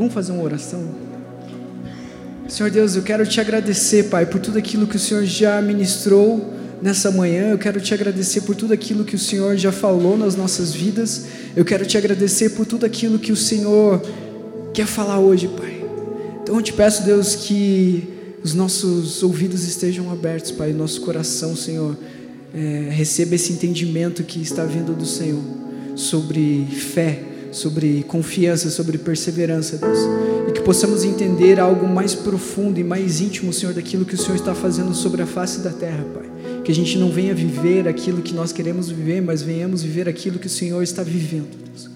Vamos fazer uma oração? Senhor Deus, eu quero te agradecer, Pai, por tudo aquilo que o Senhor já ministrou nessa manhã. Eu quero te agradecer por tudo aquilo que o Senhor já falou nas nossas vidas. Eu quero te agradecer por tudo aquilo que o Senhor quer falar hoje, Pai. Então eu te peço, Deus, que os nossos ouvidos estejam abertos, Pai, nosso coração, Senhor, é, receba esse entendimento que está vindo do Senhor sobre fé, sobre confiança, sobre perseverança, Deus. E que possamos entender algo mais profundo e mais íntimo, Senhor, daquilo que o Senhor está fazendo sobre a face da terra, Pai. Que a gente não venha viver aquilo que nós queremos viver, mas venhamos viver aquilo que o Senhor está vivendo, Deus.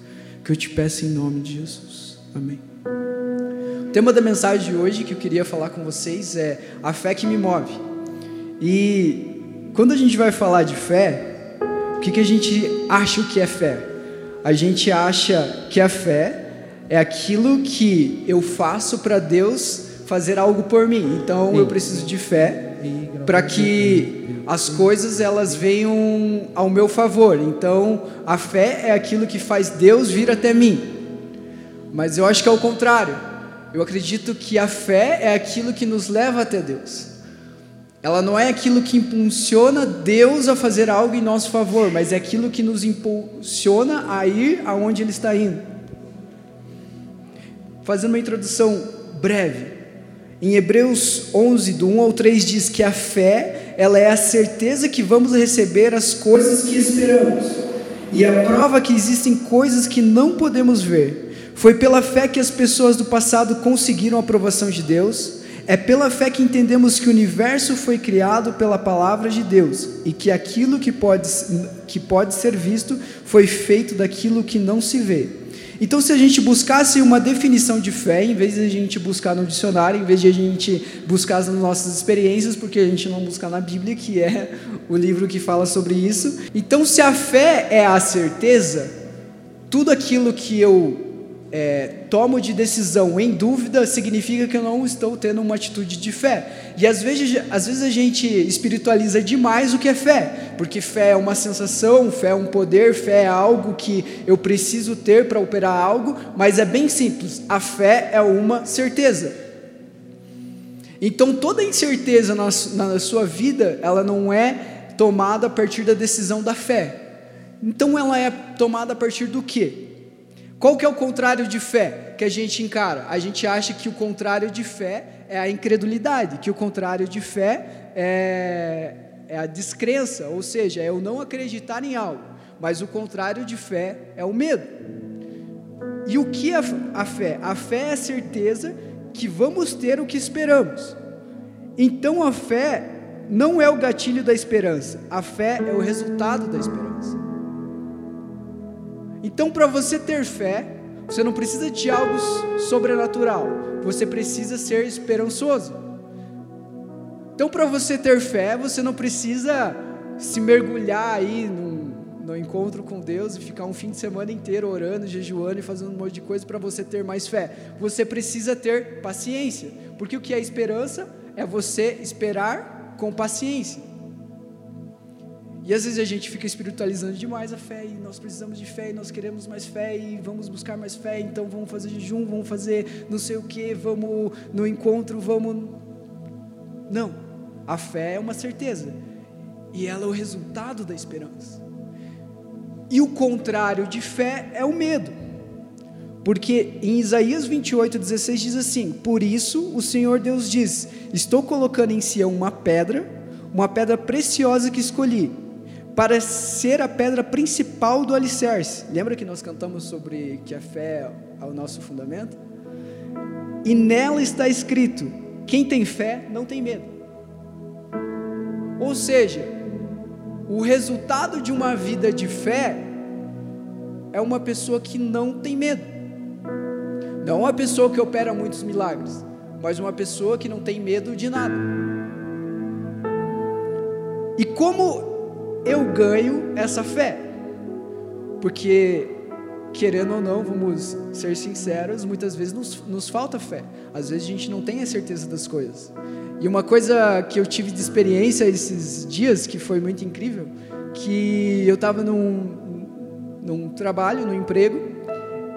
Que eu te peço em nome de Jesus. Amém. O tema da mensagem de hoje que eu queria falar com vocês é a fé que me move. E quando a gente vai falar de fé, o que, que a gente acha que é fé? A gente acha que a fé é aquilo que eu faço para Deus fazer algo por mim. Então eu preciso de fé para que as coisas elas venham ao meu favor. Então, a fé é aquilo que faz Deus vir até mim. Mas eu acho que é o contrário. Eu acredito que a fé é aquilo que nos leva até Deus. Ela não é aquilo que impulsiona Deus a fazer algo em nosso favor, mas é aquilo que nos impulsiona a ir aonde Ele está indo. Fazendo uma introdução breve, em Hebreus 11, do 1 ao 3, diz que a fé, ela é a certeza que vamos receber as coisas que esperamos, e a prova que existem coisas que não podemos ver. Foi pela fé que as pessoas do passado conseguiram a aprovação de Deus, é pela fé que entendemos que o universo foi criado pela palavra de Deus, e que aquilo que pode, que pode ser visto foi feito daquilo que não se vê. Então, se a gente buscasse uma definição de fé, em vez de a gente buscar no dicionário, em vez de a gente buscar nas nossas experiências, porque a gente não busca na Bíblia, que é o livro que fala sobre isso. Então, se a fé é a certeza, tudo aquilo que eu é, tomo de decisão em dúvida, significa que eu não estou tendo uma atitude de fé. E às vezes, às vezes a gente espiritualiza demais o que é fé, porque fé é uma sensação, fé é um poder, fé é algo que eu preciso ter para operar algo, mas é bem simples: a fé é uma certeza. Então toda incerteza na, na sua vida, ela não é tomada a partir da decisão da fé. Então ela é tomada a partir do quê? Qual que é o contrário de fé que a gente encara? A gente acha que o contrário de fé é a incredulidade, que o contrário de fé é, é a descrença, ou seja, é o não acreditar em algo. Mas o contrário de fé é o medo. E o que é a fé? A fé é a certeza que vamos ter o que esperamos. Então a fé não é o gatilho da esperança, a fé é o resultado da esperança. Então, para você ter fé, você não precisa de algo sobrenatural, você precisa ser esperançoso. Então, para você ter fé, você não precisa se mergulhar aí no encontro com Deus e ficar um fim de semana inteiro orando, jejuando e fazendo um monte de coisa para você ter mais fé. Você precisa ter paciência, porque o que é esperança é você esperar com paciência. E às vezes a gente fica espiritualizando demais a fé, e nós precisamos de fé, e nós queremos mais fé, e vamos buscar mais fé, então vamos fazer jejum, vamos fazer não sei o que, vamos no encontro, vamos. Não, a fé é uma certeza, e ela é o resultado da esperança. E o contrário de fé é o medo. Porque em Isaías 28, 16 diz assim: Por isso o Senhor Deus diz: Estou colocando em Sião uma pedra, uma pedra preciosa que escolhi para ser a pedra principal do alicerce. Lembra que nós cantamos sobre que a fé é o nosso fundamento? E nela está escrito: quem tem fé não tem medo. Ou seja, o resultado de uma vida de fé é uma pessoa que não tem medo. Não uma pessoa que opera muitos milagres, mas uma pessoa que não tem medo de nada. E como eu ganho essa fé. Porque, querendo ou não, vamos ser sinceros, muitas vezes nos, nos falta fé. Às vezes a gente não tem a certeza das coisas. E uma coisa que eu tive de experiência esses dias, que foi muito incrível, que eu estava num, num trabalho, num emprego,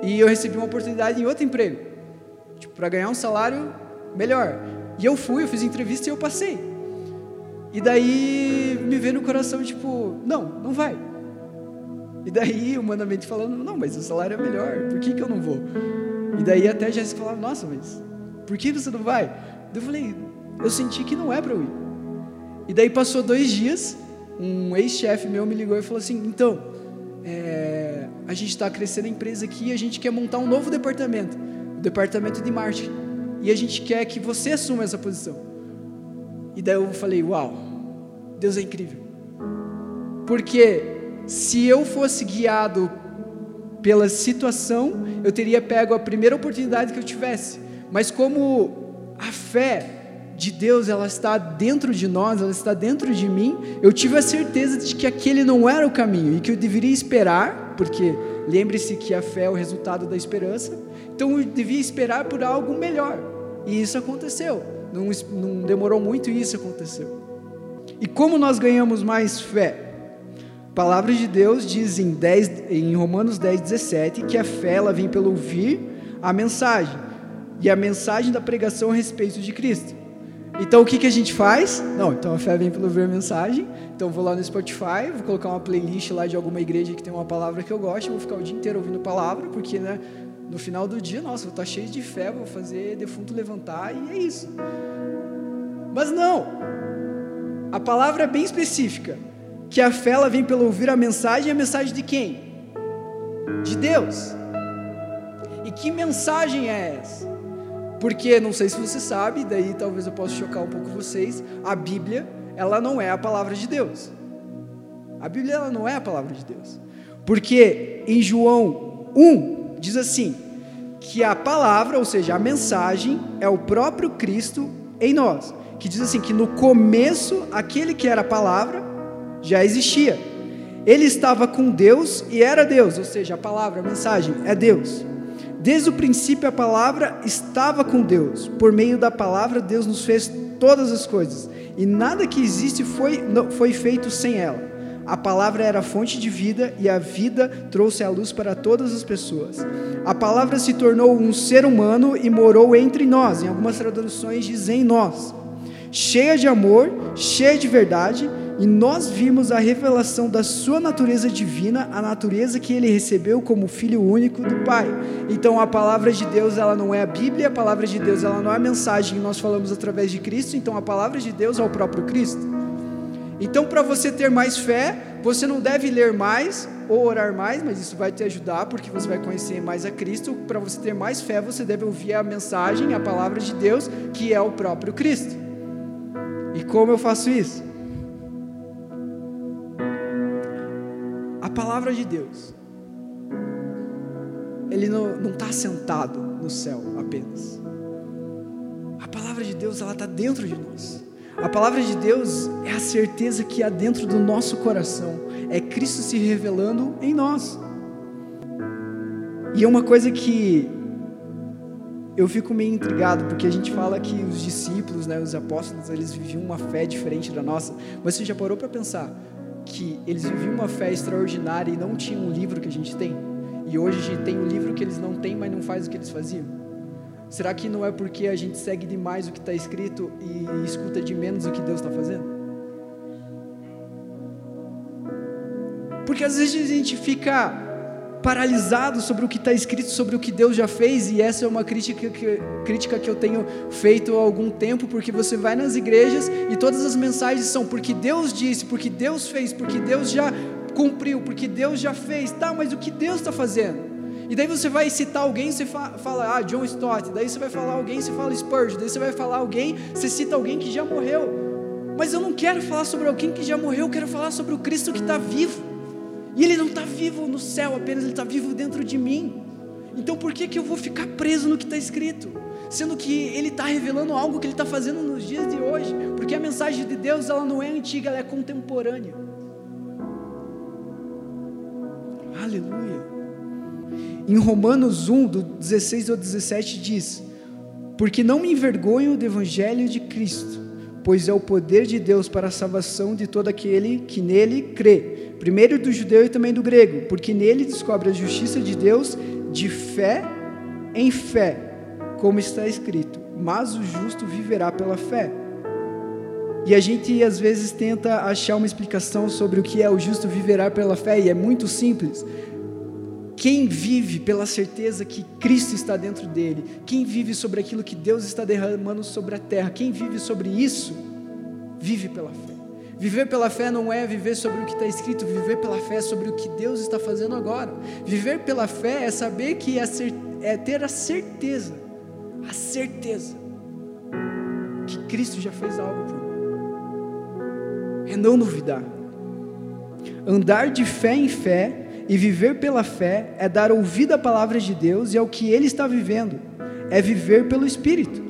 e eu recebi uma oportunidade em outro emprego. tipo, para ganhar um salário melhor. E eu fui, eu fiz entrevista e eu passei. E daí me veio no coração, tipo, não, não vai. E daí humanamente falando, não, mas o salário é melhor, por que, que eu não vou? E daí até a Jéssica falava, nossa, mas por que você não vai? Eu falei, eu senti que não é para eu ir. E daí passou dois dias, um ex-chefe meu me ligou e falou assim, então, é, a gente está crescendo a empresa aqui e a gente quer montar um novo departamento, o departamento de marketing. E a gente quer que você assuma essa posição. E daí eu falei, uau, Deus é incrível. Porque se eu fosse guiado pela situação, eu teria pego a primeira oportunidade que eu tivesse. Mas como a fé de Deus, ela está dentro de nós, ela está dentro de mim, eu tive a certeza de que aquele não era o caminho e que eu deveria esperar, porque lembre-se que a fé é o resultado da esperança, então eu devia esperar por algo melhor. E isso aconteceu. Não, não demorou muito e isso aconteceu. E como nós ganhamos mais fé? A palavra de Deus diz em, 10, em Romanos 10, 17 que a fé ela vem pelo ouvir a mensagem e a mensagem da pregação a respeito de Cristo. Então o que, que a gente faz? Não, então a fé vem pelo ouvir a mensagem. Então vou lá no Spotify, vou colocar uma playlist lá de alguma igreja que tem uma palavra que eu gosto, vou ficar o dia inteiro ouvindo palavra, porque né, no final do dia, nossa, vou estar cheio de fé, vou fazer defunto levantar e é isso. Mas não, a palavra é bem específica, que a fé ela vem pelo ouvir a mensagem, e a mensagem de quem? De Deus. E que mensagem é essa? Porque não sei se você sabe, daí talvez eu possa chocar um pouco vocês, a Bíblia, ela não é a palavra de Deus. A Bíblia ela não é a palavra de Deus. Porque em João 1 diz assim: que a palavra, ou seja, a mensagem, é o próprio Cristo em nós. Que diz assim: que no começo, aquele que era a palavra já existia. Ele estava com Deus e era Deus, ou seja, a palavra, a mensagem é Deus. Desde o princípio, a palavra estava com Deus. Por meio da palavra, Deus nos fez todas as coisas. E nada que existe foi, foi feito sem ela. A palavra era fonte de vida e a vida trouxe a luz para todas as pessoas. A palavra se tornou um ser humano e morou entre nós. Em algumas traduções dizem nós. Cheia de amor, cheia de verdade e nós vimos a revelação da sua natureza divina, a natureza que ele recebeu como filho único do Pai. Então a palavra de Deus, ela não é a Bíblia, a palavra de Deus, ela não é a mensagem que nós falamos através de Cristo, então a palavra de Deus é o próprio Cristo. Então para você ter mais fé, você não deve ler mais ou orar mais, mas isso vai te ajudar porque você vai conhecer mais a Cristo. Para você ter mais fé, você deve ouvir a mensagem, a palavra de Deus, que é o próprio Cristo. E como eu faço isso? palavra de Deus, ele não está sentado no céu apenas. A palavra de Deus, ela está dentro de nós. A palavra de Deus é a certeza que há dentro do nosso coração. É Cristo se revelando em nós. E é uma coisa que eu fico meio intrigado, porque a gente fala que os discípulos, né, os apóstolos, eles viviam uma fé diferente da nossa. Mas você já parou para pensar? que eles viviam uma fé extraordinária e não tinham um livro que a gente tem? E hoje a gente tem um livro que eles não têm, mas não faz o que eles faziam? Será que não é porque a gente segue demais o que está escrito e escuta de menos o que Deus está fazendo? Porque às vezes a gente fica paralisado sobre o que está escrito, sobre o que Deus já fez, e essa é uma crítica que, crítica que eu tenho feito há algum tempo, porque você vai nas igrejas e todas as mensagens são porque Deus disse, porque Deus fez, porque Deus já cumpriu, porque Deus já fez, tá, mas o que Deus está fazendo? E daí você vai citar alguém, você fala, ah, John Stott, daí você vai falar alguém, você fala Spurgeon, daí você vai falar alguém, você cita alguém que já morreu. Mas eu não quero falar sobre alguém que já morreu, eu quero falar sobre o Cristo que está vivo. E ele não está vivo no céu apenas, ele está vivo dentro de mim. Então por que, que eu vou ficar preso no que está escrito? Sendo que ele está revelando algo que ele está fazendo nos dias de hoje. Porque a mensagem de Deus ela não é antiga, ela é contemporânea. Aleluia. Em Romanos 1, do 16 ao 17, diz: Porque não me envergonho do evangelho de Cristo, pois é o poder de Deus para a salvação de todo aquele que nele crê primeiro do judeu e também do grego, porque nele descobre a justiça de Deus de fé em fé, como está escrito: Mas o justo viverá pela fé. E a gente às vezes tenta achar uma explicação sobre o que é o justo viverá pela fé, e é muito simples. Quem vive pela certeza que Cristo está dentro dele, quem vive sobre aquilo que Deus está derramando sobre a terra, quem vive sobre isso, vive pela fé. Viver pela fé não é viver sobre o que está escrito, viver pela fé é sobre o que Deus está fazendo agora. Viver pela fé é saber que é, é ter a certeza, a certeza, que Cristo já fez algo por mim. É não duvidar. Andar de fé em fé e viver pela fé é dar ouvido à palavra de Deus e ao que Ele está vivendo, é viver pelo Espírito.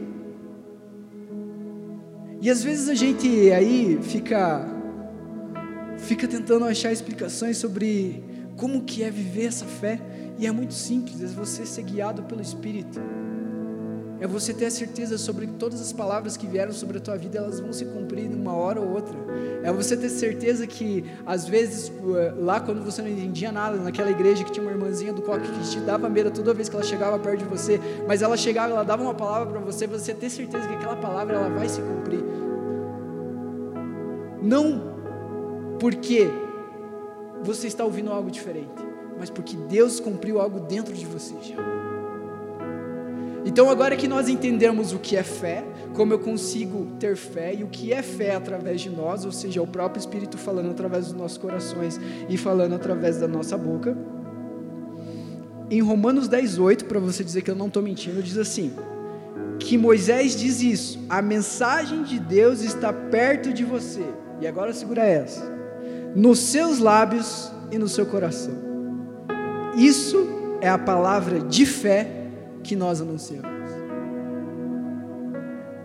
E às vezes a gente aí fica fica tentando achar explicações sobre como que é viver essa fé, e é muito simples, é você ser guiado pelo Espírito. É você ter a certeza sobre que todas as palavras que vieram sobre a tua vida, elas vão se cumprir numa hora ou outra. É você ter certeza que, às vezes, eh, lá quando você não entendia nada, naquela igreja que tinha uma irmãzinha do coque que te dava medo toda vez que ela chegava perto de você, mas ela chegava, ela dava uma palavra para você, você ter certeza que aquela palavra ela vai se cumprir. Não porque você está ouvindo algo diferente, mas porque Deus cumpriu algo dentro de você já. Então, agora que nós entendemos o que é fé, como eu consigo ter fé e o que é fé através de nós, ou seja, o próprio Espírito falando através dos nossos corações e falando através da nossa boca. Em Romanos 10:8, para você dizer que eu não estou mentindo, diz assim: que Moisés diz isso, a mensagem de Deus está perto de você. E agora segura essa. Nos seus lábios e no seu coração. Isso é a palavra de fé que nós anunciamos.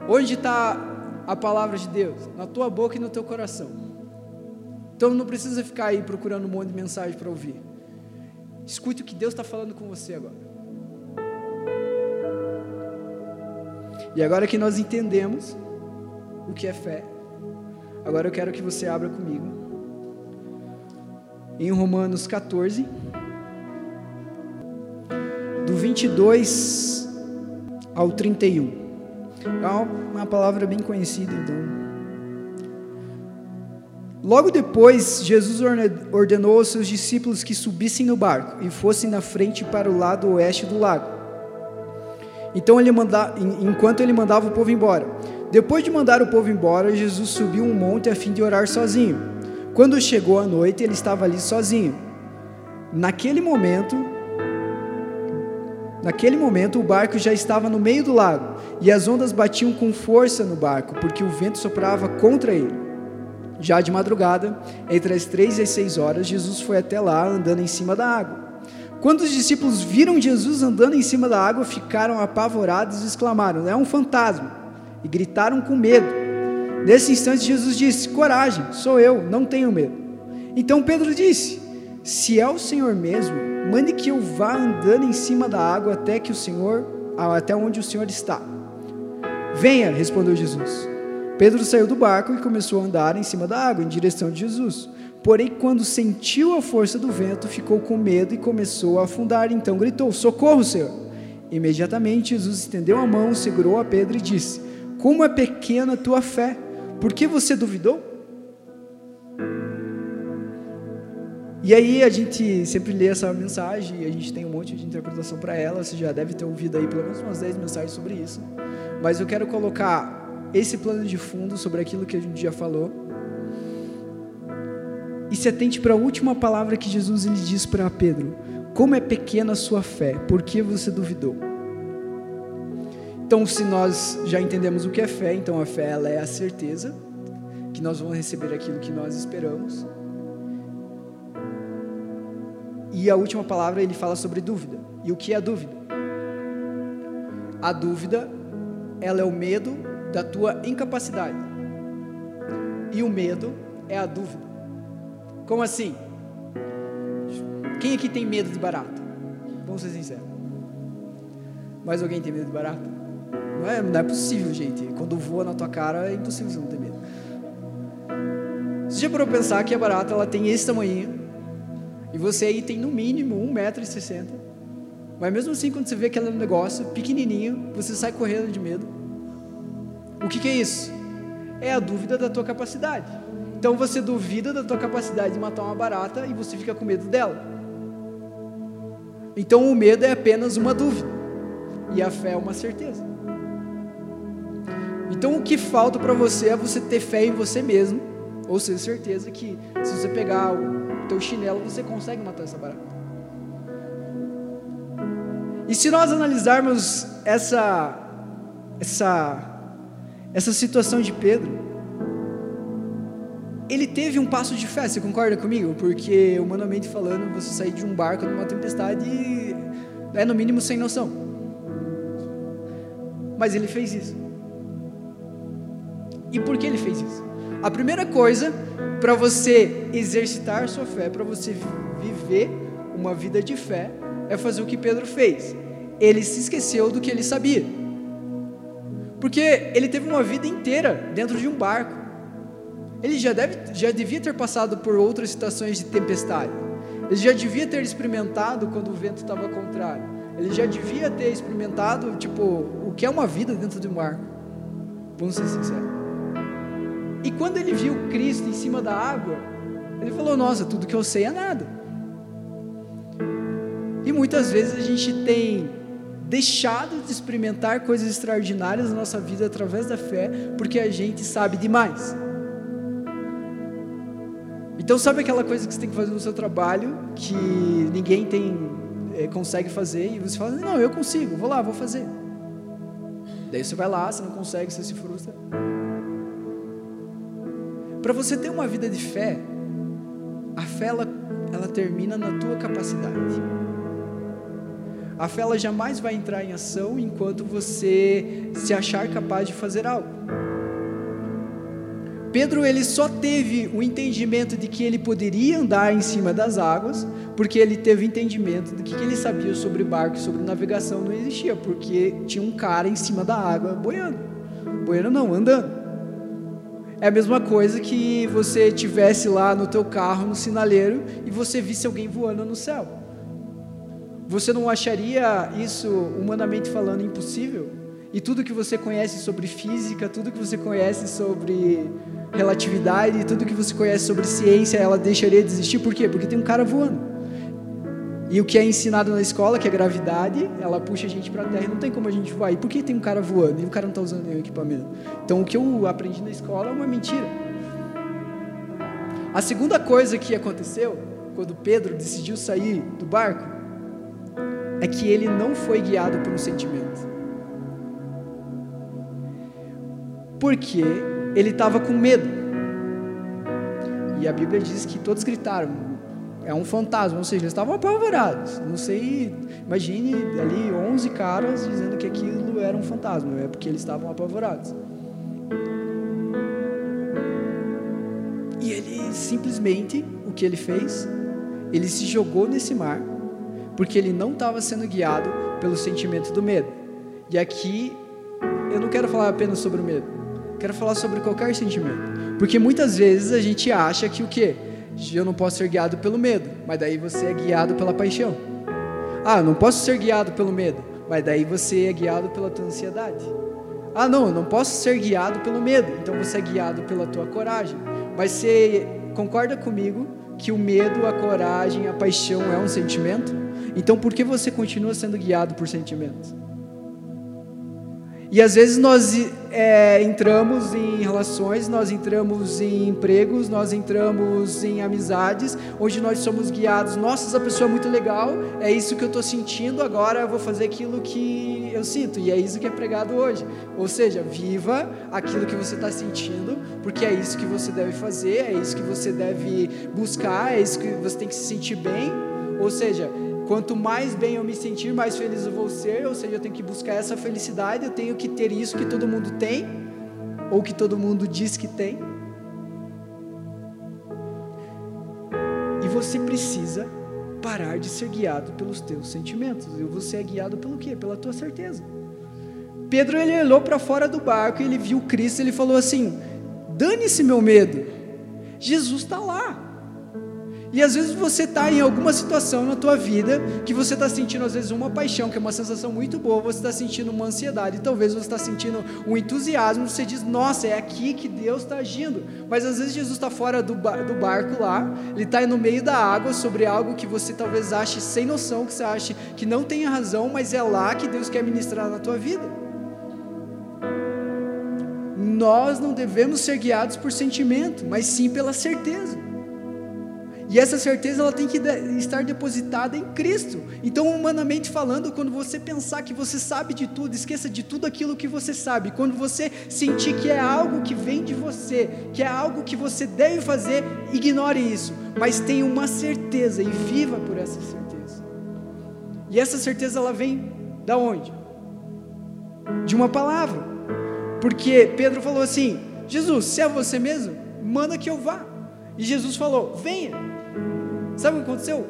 Onde está a palavra de Deus? Na tua boca e no teu coração. Então não precisa ficar aí procurando um monte de mensagem para ouvir. Escute o que Deus está falando com você agora. E agora que nós entendemos o que é fé, agora eu quero que você abra comigo em Romanos 14 do 22 ao 31. É uma palavra bem conhecida, então. Logo depois, Jesus ordenou aos seus discípulos que subissem no barco e fossem na frente para o lado oeste do lago. Então ele manda, enquanto ele mandava o povo embora. Depois de mandar o povo embora, Jesus subiu um monte a fim de orar sozinho. Quando chegou a noite, ele estava ali sozinho. Naquele momento, Naquele momento, o barco já estava no meio do lago e as ondas batiam com força no barco, porque o vento soprava contra ele. Já de madrugada, entre as três e as seis horas, Jesus foi até lá andando em cima da água. Quando os discípulos viram Jesus andando em cima da água, ficaram apavorados e exclamaram: É um fantasma! E gritaram com medo. Nesse instante, Jesus disse: Coragem, sou eu, não tenho medo. Então Pedro disse: Se é o Senhor mesmo, mande que eu vá andando em cima da água até que o Senhor, até onde o Senhor está. Venha, respondeu Jesus. Pedro saiu do barco e começou a andar em cima da água, em direção de Jesus. Porém, quando sentiu a força do vento, ficou com medo e começou a afundar. Então gritou: Socorro, Senhor! Imediatamente Jesus estendeu a mão, segurou a Pedro e disse: Como é pequena a tua fé! Por que você duvidou? E aí a gente sempre lê essa mensagem e a gente tem um monte de interpretação para ela. Você já deve ter ouvido aí pelo menos umas 10 mensagens sobre isso. Mas eu quero colocar esse plano de fundo sobre aquilo que a gente já falou. E se atente para a última palavra que Jesus lhe diz para Pedro: Como é pequena a sua fé, por que você duvidou? Então, se nós já entendemos o que é fé, então a fé ela é a certeza que nós vamos receber aquilo que nós esperamos. E a última palavra ele fala sobre dúvida. E o que é a dúvida? A dúvida, ela é o medo da tua incapacidade. E o medo é a dúvida. Como assim? Quem aqui tem medo de barata? Vamos ser sinceros. Mais alguém tem medo de barata? Não é, não é possível, gente. Quando voa na tua cara, é impossível você não ter medo. Você já parou pensar que a barata ela tem esse tamanho e você aí tem no mínimo 1,60m. Mas mesmo assim, quando você vê aquele negócio pequenininho, você sai correndo de medo. O que, que é isso? É a dúvida da tua capacidade. Então você duvida da tua capacidade de matar uma barata e você fica com medo dela. Então o medo é apenas uma dúvida e a fé é uma certeza. Então o que falta para você é você ter fé em você mesmo, ou ter certeza que se você pegar teu chinelo você consegue matar essa barata. E se nós analisarmos essa essa essa situação de Pedro, ele teve um passo de fé, você concorda comigo? Porque, humanamente falando, você sair de um barco numa tempestade é no mínimo sem noção. Mas ele fez isso. E por que ele fez isso? A primeira coisa para você exercitar sua fé, para você viver uma vida de fé, é fazer o que Pedro fez. Ele se esqueceu do que ele sabia. Porque ele teve uma vida inteira dentro de um barco. Ele já, deve, já devia ter passado por outras situações de tempestade. Ele já devia ter experimentado quando o vento estava contrário. Ele já devia ter experimentado, tipo, o que é uma vida dentro de um barco. Vamos ser sinceros. E quando ele viu Cristo em cima da água, ele falou: Nossa, tudo que eu sei é nada. E muitas vezes a gente tem deixado de experimentar coisas extraordinárias na nossa vida através da fé, porque a gente sabe demais. Então, sabe aquela coisa que você tem que fazer no seu trabalho, que ninguém tem, é, consegue fazer, e você fala, não, eu consigo, vou lá, vou fazer. Daí você vai lá, você não consegue, você se frustra. Para você ter uma vida de fé, a fé ela, ela termina na tua capacidade. A fé ela jamais vai entrar em ação enquanto você se achar capaz de fazer algo. Pedro ele só teve o entendimento de que ele poderia andar em cima das águas, porque ele teve entendimento de que, que ele sabia sobre barco, sobre navegação não existia, porque tinha um cara em cima da água boiando. Boiando não, andando. É a mesma coisa que você tivesse lá no teu carro no sinaleiro e você visse alguém voando no céu. Você não acharia isso humanamente falando impossível? E tudo que você conhece sobre física, tudo que você conhece sobre relatividade, tudo que você conhece sobre ciência, ela deixaria de existir. Por quê? Porque tem um cara voando. E o que é ensinado na escola, que é gravidade, ela puxa a gente para a Terra, não tem como a gente voar. E por que tem um cara voando e o cara não está usando nenhum equipamento? Então o que eu aprendi na escola é uma mentira. A segunda coisa que aconteceu, quando Pedro decidiu sair do barco, é que ele não foi guiado por um sentimento. Porque ele estava com medo. E a Bíblia diz que todos gritaram: é um fantasma, ou seja, eles estavam apavorados. Não sei, imagine ali 11 caras dizendo que aquilo era um fantasma, é porque eles estavam apavorados. E ele simplesmente, o que ele fez? Ele se jogou nesse mar, porque ele não estava sendo guiado pelo sentimento do medo. E aqui eu não quero falar apenas sobre o medo. Quero falar sobre qualquer sentimento. Porque muitas vezes a gente acha que o quê? Eu não posso ser guiado pelo medo, mas daí você é guiado pela paixão. Ah, eu não posso ser guiado pelo medo, mas daí você é guiado pela tua ansiedade. Ah, não, eu não posso ser guiado pelo medo, então você é guiado pela tua coragem. Mas você concorda comigo que o medo, a coragem, a paixão é um sentimento? Então por que você continua sendo guiado por sentimentos? E às vezes nós é, entramos em relações, nós entramos em empregos, nós entramos em amizades, onde nós somos guiados. Nossa, essa pessoa é muito legal, é isso que eu estou sentindo, agora eu vou fazer aquilo que eu sinto. E é isso que é pregado hoje. Ou seja, viva aquilo que você está sentindo, porque é isso que você deve fazer, é isso que você deve buscar, é isso que você tem que se sentir bem. Ou seja, Quanto mais bem eu me sentir, mais feliz eu vou ser. Ou seja, eu tenho que buscar essa felicidade, eu tenho que ter isso que todo mundo tem, ou que todo mundo diz que tem. E você precisa parar de ser guiado pelos teus sentimentos. E você é guiado pelo quê? Pela tua certeza. Pedro ele olhou para fora do barco ele viu Cristo, ele falou assim: "Dane-se meu medo. Jesus está lá. E às vezes você está em alguma situação na tua vida que você está sentindo às vezes uma paixão, que é uma sensação muito boa, você está sentindo uma ansiedade, talvez você está sentindo um entusiasmo, você diz, nossa, é aqui que Deus está agindo. Mas às vezes Jesus está fora do, bar, do barco lá, ele está no meio da água sobre algo que você talvez ache sem noção, que você ache que não tenha razão, mas é lá que Deus quer ministrar na tua vida. Nós não devemos ser guiados por sentimento, mas sim pela certeza. E essa certeza ela tem que estar depositada em Cristo. Então, humanamente falando, quando você pensar que você sabe de tudo, esqueça de tudo aquilo que você sabe. Quando você sentir que é algo que vem de você, que é algo que você deve fazer, ignore isso. Mas tenha uma certeza e viva por essa certeza. E essa certeza ela vem da onde? De uma palavra. Porque Pedro falou assim: Jesus, se é você mesmo, manda que eu vá. E Jesus falou: venha. Sabe o que aconteceu?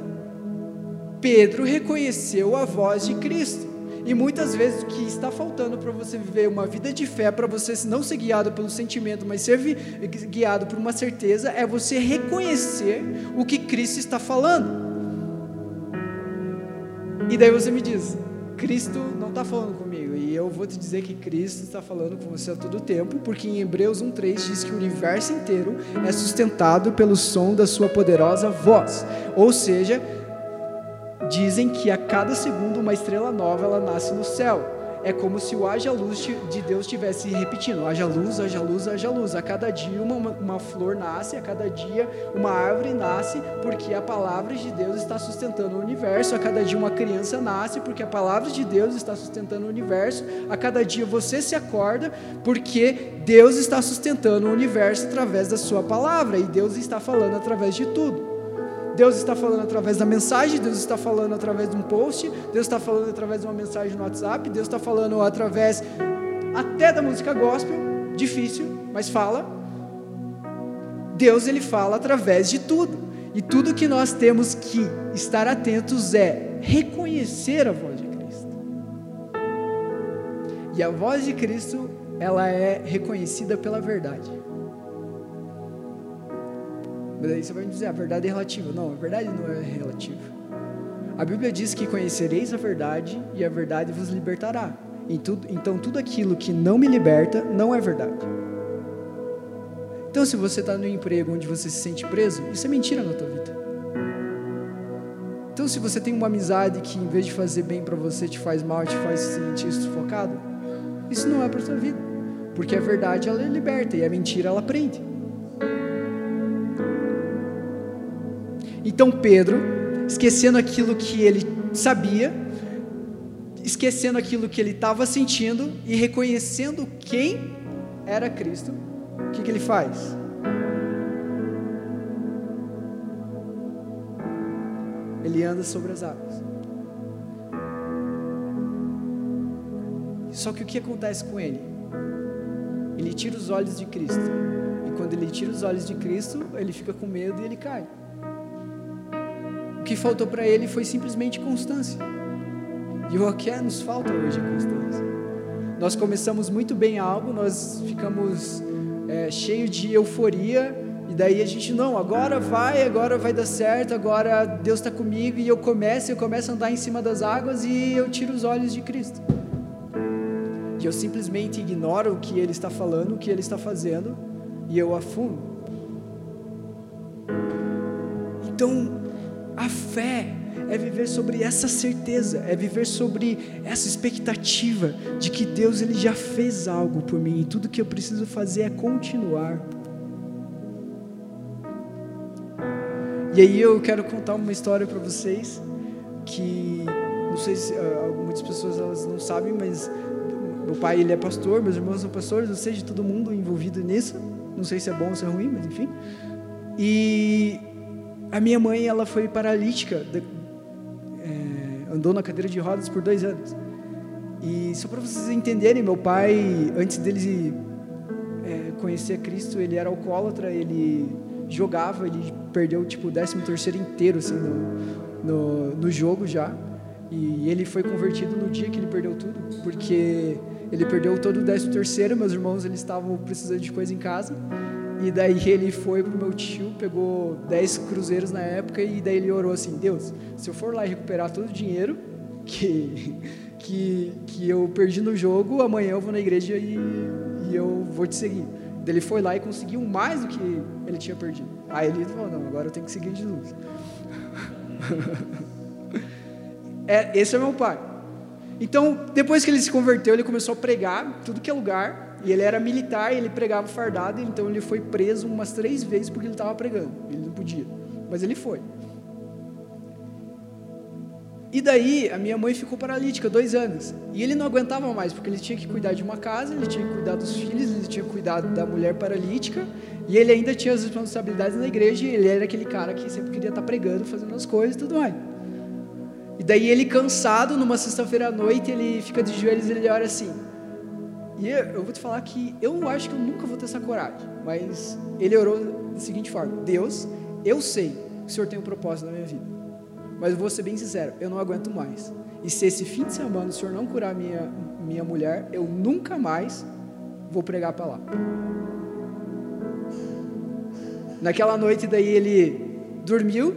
Pedro reconheceu a voz de Cristo. E muitas vezes o que está faltando para você viver uma vida de fé, para você não ser guiado pelo sentimento, mas ser guiado por uma certeza, é você reconhecer o que Cristo está falando. E daí você me diz: Cristo não está falando comigo. E eu vou te dizer que Cristo está falando com você a todo tempo, porque em Hebreus 1,3 diz que o universo inteiro é sustentado pelo som da sua poderosa voz. Ou seja, dizem que a cada segundo uma estrela nova ela nasce no céu é como se o haja luz de Deus estivesse repetindo: haja luz, haja luz, haja luz. A cada dia uma, uma flor nasce, a cada dia uma árvore nasce, porque a palavra de Deus está sustentando o universo. A cada dia uma criança nasce, porque a palavra de Deus está sustentando o universo. A cada dia você se acorda, porque Deus está sustentando o universo através da Sua palavra, e Deus está falando através de tudo. Deus está falando através da mensagem, Deus está falando através de um post, Deus está falando através de uma mensagem no WhatsApp, Deus está falando através até da música gospel, difícil, mas fala. Deus ele fala através de tudo. E tudo que nós temos que estar atentos é reconhecer a voz de Cristo. E a voz de Cristo, ela é reconhecida pela verdade. Mas aí você vai me dizer, a verdade é relativa. Não, a verdade não é relativa. A Bíblia diz que conhecereis a verdade e a verdade vos libertará. Então, tudo aquilo que não me liberta não é verdade. Então, se você está no emprego onde você se sente preso, isso é mentira na tua vida. Então, se você tem uma amizade que, em vez de fazer bem para você, te faz mal, te faz se sentir sufocado, isso não é para sua vida. Porque a verdade, ela liberta e a mentira, ela prende. Então Pedro, esquecendo aquilo que ele sabia, esquecendo aquilo que ele estava sentindo e reconhecendo quem era Cristo, o que, que ele faz? Ele anda sobre as águas. Só que o que acontece com ele? Ele tira os olhos de Cristo. E quando ele tira os olhos de Cristo, ele fica com medo e ele cai. O que faltou para ele foi simplesmente constância. E o que é, nos falta hoje é constância. Nós começamos muito bem algo, nós ficamos é, cheios de euforia, e daí a gente, não, agora vai, agora vai dar certo, agora Deus está comigo, e eu começo, eu começo a andar em cima das águas e eu tiro os olhos de Cristo. E eu simplesmente ignoro o que Ele está falando, o que Ele está fazendo, e eu afundo. Então, a fé é viver sobre essa certeza, é viver sobre essa expectativa de que Deus ele já fez algo por mim e tudo que eu preciso fazer é continuar. E aí eu quero contar uma história para vocês que não sei se uh, muitas pessoas elas não sabem, mas meu pai ele é pastor, meus irmãos são pastores, ou seja, todo mundo envolvido nisso. Não sei se é bom ou se é ruim, mas enfim. E a minha mãe, ela foi paralítica, de, é, andou na cadeira de rodas por dois anos. E só para vocês entenderem, meu pai, antes dele é, conhecer Cristo, ele era alcoólatra, ele jogava, ele perdeu tipo o décimo terceiro inteiro assim, no, no, no jogo já. E ele foi convertido no dia que ele perdeu tudo, porque ele perdeu todo o décimo terceiro, meus irmãos eles estavam precisando de coisa em casa E daí ele foi pro meu tio, pegou 10 cruzeiros na época e daí ele orou assim: Deus, se eu for lá recuperar todo o dinheiro que, que, que eu perdi no jogo, amanhã eu vou na igreja e, e eu vou te seguir. Daí ele foi lá e conseguiu mais do que ele tinha perdido. Aí ele falou: Não, agora eu tenho que seguir Jesus. é, esse é meu pai. Então, depois que ele se converteu, ele começou a pregar tudo que é lugar. E ele era militar, ele pregava fardado, então ele foi preso umas três vezes porque ele estava pregando. Ele não podia, mas ele foi. E daí a minha mãe ficou paralítica dois anos. E ele não aguentava mais, porque ele tinha que cuidar de uma casa, ele tinha que cuidar dos filhos, ele tinha que cuidar da mulher paralítica, e ele ainda tinha as responsabilidades na igreja, e ele era aquele cara que sempre queria estar pregando, fazendo as coisas e tudo mais. E daí ele cansado, numa sexta-feira à noite, ele fica de joelhos e ele ora assim. E eu vou te falar que eu acho que eu nunca vou ter essa coragem, mas ele orou da seguinte forma: Deus, eu sei que o Senhor tem um propósito na minha vida, mas eu vou ser bem sincero, eu não aguento mais. E se esse fim de semana o Senhor não curar minha, minha mulher, eu nunca mais vou pregar para lá. Naquela noite daí ele dormiu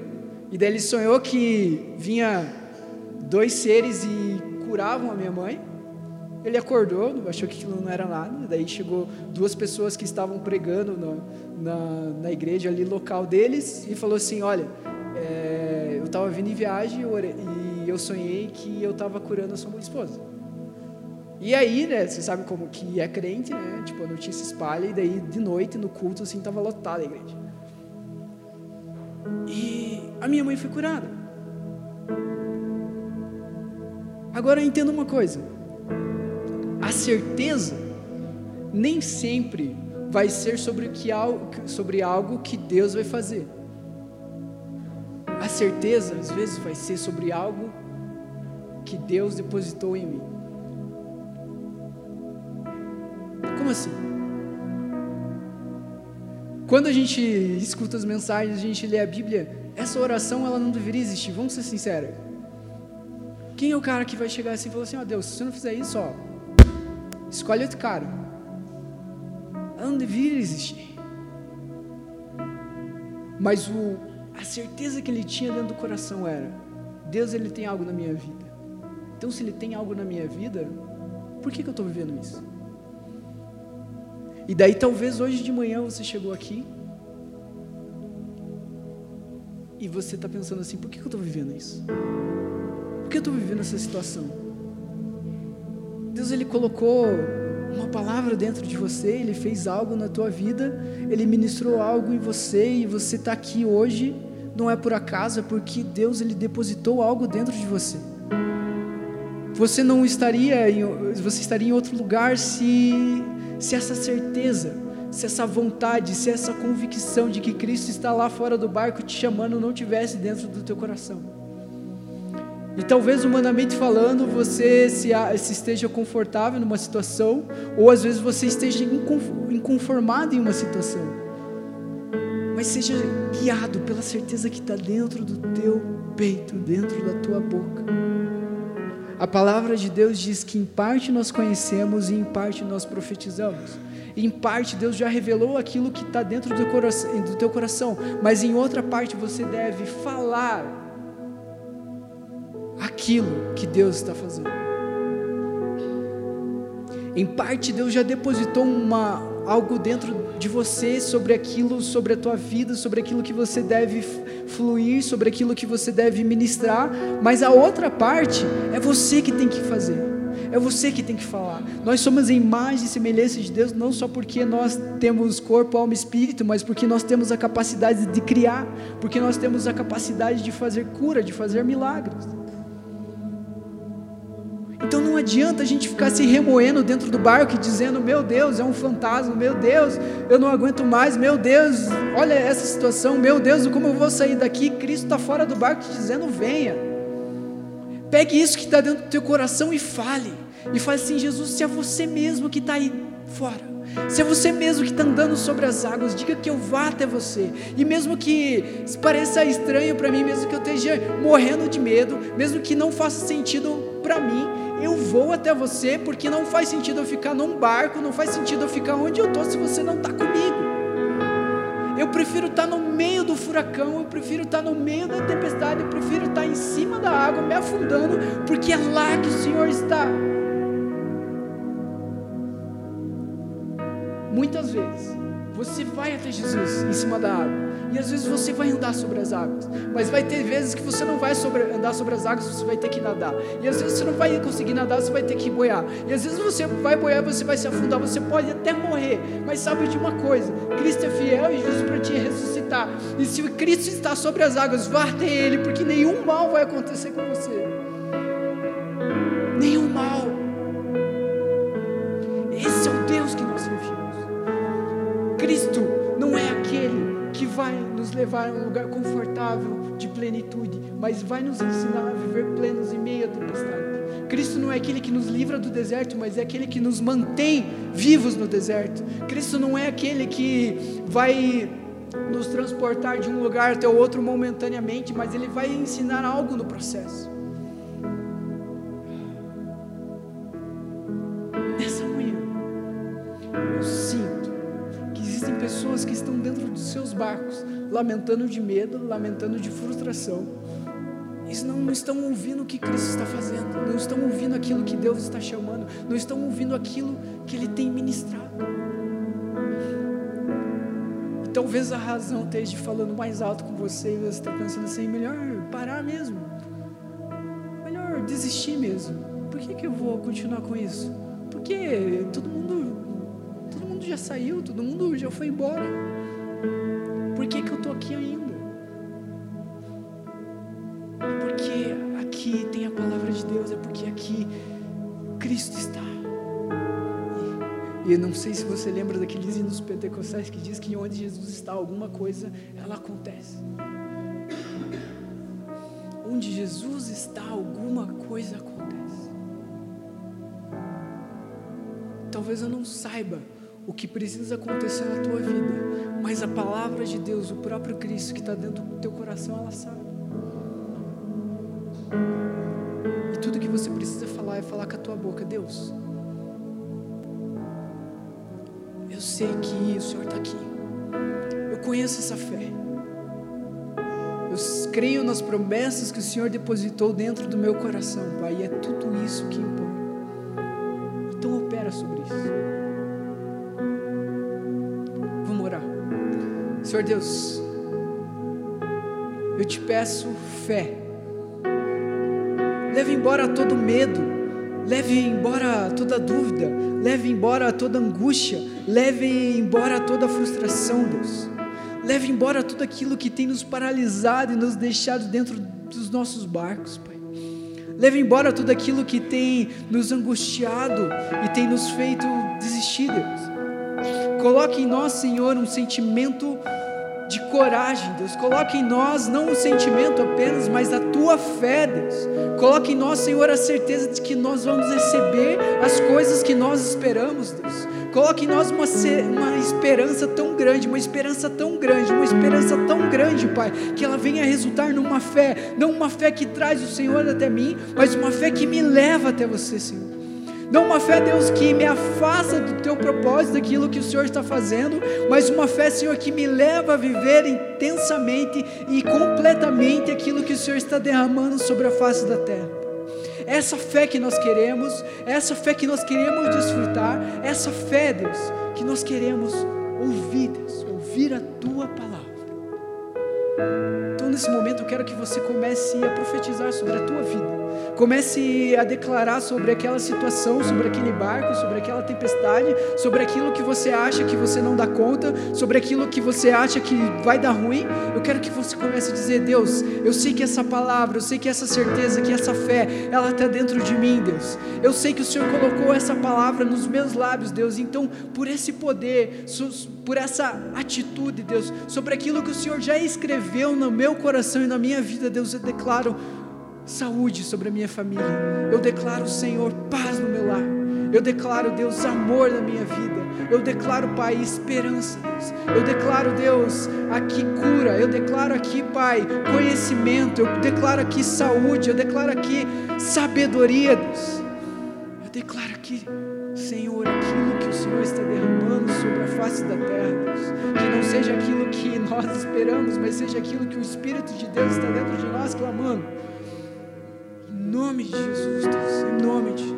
e daí ele sonhou que vinha dois seres e curavam a minha mãe. Ele acordou, achou que aquilo não era nada. Daí chegou duas pessoas que estavam pregando na, na, na igreja ali local deles e falou assim: Olha, é, eu estava vindo em viagem e eu sonhei que eu estava curando a sua esposa. E aí, né, você sabe como que é crente, né? Tipo, a notícia espalha e daí de noite no culto assim estava lotada a igreja. E a minha mãe foi curada. Agora eu entendo uma coisa certeza nem sempre vai ser sobre, que, sobre algo que Deus vai fazer. A certeza, às vezes, vai ser sobre algo que Deus depositou em mim. Como assim? Quando a gente escuta as mensagens, a gente lê a Bíblia, essa oração ela não deveria existir, vamos ser sinceros. Quem é o cara que vai chegar assim e falar assim: Ó oh, Deus, se você não fizer isso, ó, Escolhe outro cara. Ela não deveria existir. Mas o, a certeza que ele tinha dentro do coração era: Deus ele tem algo na minha vida. Então, se ele tem algo na minha vida, por que, que eu estou vivendo isso? E daí, talvez hoje de manhã você chegou aqui e você está pensando assim: por que, que eu estou vivendo isso? Por que eu estou vivendo essa situação? Deus ele colocou uma palavra dentro de você, ele fez algo na tua vida, ele ministrou algo em você e você está aqui hoje não é por acaso, é porque Deus ele depositou algo dentro de você. Você não estaria em, você estaria em outro lugar se se essa certeza, se essa vontade, se essa convicção de que Cristo está lá fora do barco te chamando não tivesse dentro do teu coração. E talvez humanamente falando, você se, se, esteja confortável numa situação, ou às vezes você esteja inconformado em uma situação. Mas seja guiado pela certeza que está dentro do teu peito, dentro da tua boca. A palavra de Deus diz que em parte nós conhecemos e em parte nós profetizamos. Em parte Deus já revelou aquilo que está dentro do, teu coração, mas em outra parte você deve falar aquilo que Deus está fazendo. Em parte, Deus já depositou uma, algo dentro de você sobre aquilo, sobre a tua vida, sobre aquilo que você deve fluir, sobre aquilo que você deve ministrar, mas a outra parte é você que tem que fazer. É você que tem que falar. Nós somos a imagem e semelhança de Deus, não só porque nós temos corpo, alma e espírito, mas porque nós temos a capacidade de criar, porque nós temos a capacidade de fazer cura, de fazer milagres. Então não adianta a gente ficar se remoendo dentro do barco e dizendo: Meu Deus, é um fantasma, meu Deus, eu não aguento mais, meu Deus, olha essa situação, meu Deus, como eu vou sair daqui? Cristo está fora do barco te dizendo: Venha. Pegue isso que está dentro do teu coração e fale. E fale assim: Jesus, se é você mesmo que está aí fora. Se é você mesmo que está andando sobre as águas, diga que eu vá até você. E mesmo que pareça estranho para mim, mesmo que eu esteja morrendo de medo, mesmo que não faça sentido para mim, eu vou até você, porque não faz sentido eu ficar num barco, não faz sentido eu ficar onde eu estou se você não está comigo. Eu prefiro estar no meio do furacão, eu prefiro estar no meio da tempestade, eu prefiro estar em cima da água, me afundando, porque é lá que o Senhor está. Muitas vezes você vai até Jesus em cima da água. E às vezes você vai andar sobre as águas. Mas vai ter vezes que você não vai sobre, andar sobre as águas, você vai ter que nadar. E às vezes você não vai conseguir nadar, você vai ter que boiar. E às vezes você vai boiar, você vai se afundar, você pode até morrer. Mas sabe de uma coisa: Cristo é fiel e justo para te ressuscitar. E se Cristo está sobre as águas, vá até Ele, porque nenhum mal vai acontecer com você. Nenhum levar a um lugar confortável de plenitude, mas vai nos ensinar a viver plenos em meio à tempestade. Cristo não é aquele que nos livra do deserto, mas é aquele que nos mantém vivos no deserto. Cristo não é aquele que vai nos transportar de um lugar até o outro momentaneamente, mas ele vai ensinar algo no processo. barcos, lamentando de medo, lamentando de frustração. Eles não estão ouvindo o que Cristo está fazendo, não estão ouvindo aquilo que Deus está chamando, não estão ouvindo aquilo que Ele tem ministrado. E talvez a razão esteja falando mais alto com você e você está pensando assim: melhor parar mesmo, melhor desistir mesmo. Por que, que eu vou continuar com isso? Porque todo mundo, todo mundo já saiu, todo mundo já foi embora por que, que eu estou aqui ainda? É porque aqui tem a palavra de Deus, é porque aqui Cristo está. E eu não sei se você lembra daqueles hinos pentecostais que diz que onde Jesus está, alguma coisa ela acontece. Onde Jesus está, alguma coisa acontece. Talvez eu não saiba o que precisa acontecer na tua vida, mas a palavra de Deus, o próprio Cristo que está dentro do teu coração, ela sabe. E tudo que você precisa falar é falar com a tua boca, Deus. Eu sei que o Senhor está aqui. Eu conheço essa fé. Eu creio nas promessas que o Senhor depositou dentro do meu coração, Pai, e é tudo isso que importa. Então opera sobre isso. Senhor Deus, eu te peço fé. Leve embora todo medo, leve embora toda dúvida, leve embora toda angústia, leve embora toda frustração, Deus. Leve embora tudo aquilo que tem nos paralisado e nos deixado dentro dos nossos barcos, Pai. Leve embora tudo aquilo que tem nos angustiado e tem nos feito desistir, Deus. Coloque em nós, Senhor, um sentimento de coragem, Deus. Coloque em nós não o sentimento apenas, mas a tua fé, Deus. Coloque em nós, Senhor, a certeza de que nós vamos receber as coisas que nós esperamos, Deus. Coloque em nós uma, uma esperança tão grande, uma esperança tão grande, uma esperança tão grande, Pai, que ela venha resultar numa fé, não uma fé que traz o Senhor até mim, mas uma fé que me leva até você, Senhor. Não uma fé, Deus, que me afasta do teu propósito, daquilo que o Senhor está fazendo, mas uma fé, Senhor, que me leva a viver intensamente e completamente aquilo que o Senhor está derramando sobre a face da terra. Essa fé que nós queremos, essa fé que nós queremos desfrutar, essa fé, Deus, que nós queremos ouvir, Deus, ouvir a tua palavra. Então, nesse momento, eu quero que você comece a profetizar sobre a tua vida. Comece a declarar sobre aquela situação, sobre aquele barco, sobre aquela tempestade, sobre aquilo que você acha que você não dá conta, sobre aquilo que você acha que vai dar ruim. Eu quero que você comece a dizer: Deus, eu sei que essa palavra, eu sei que essa certeza, que essa fé, ela está dentro de mim, Deus. Eu sei que o Senhor colocou essa palavra nos meus lábios, Deus. Então, por esse poder, por essa atitude, Deus, sobre aquilo que o Senhor já escreveu no meu coração e na minha vida, Deus, eu declaro saúde sobre a minha família. Eu declaro, Senhor, paz no meu lar. Eu declaro, Deus, amor na minha vida. Eu declaro, Pai, esperança, Deus. Eu declaro, Deus, aqui cura. Eu declaro aqui, Pai, conhecimento. Eu declaro aqui saúde. Eu declaro aqui sabedoria, Deus. Eu declaro aqui Senhor, aquilo que o Senhor está derramando sobre a face da terra, Deus, que não seja aquilo que nós esperamos, mas seja aquilo que o Espírito de Deus está dentro de nós clamando. Em nome de Jesus, Deus, em nome de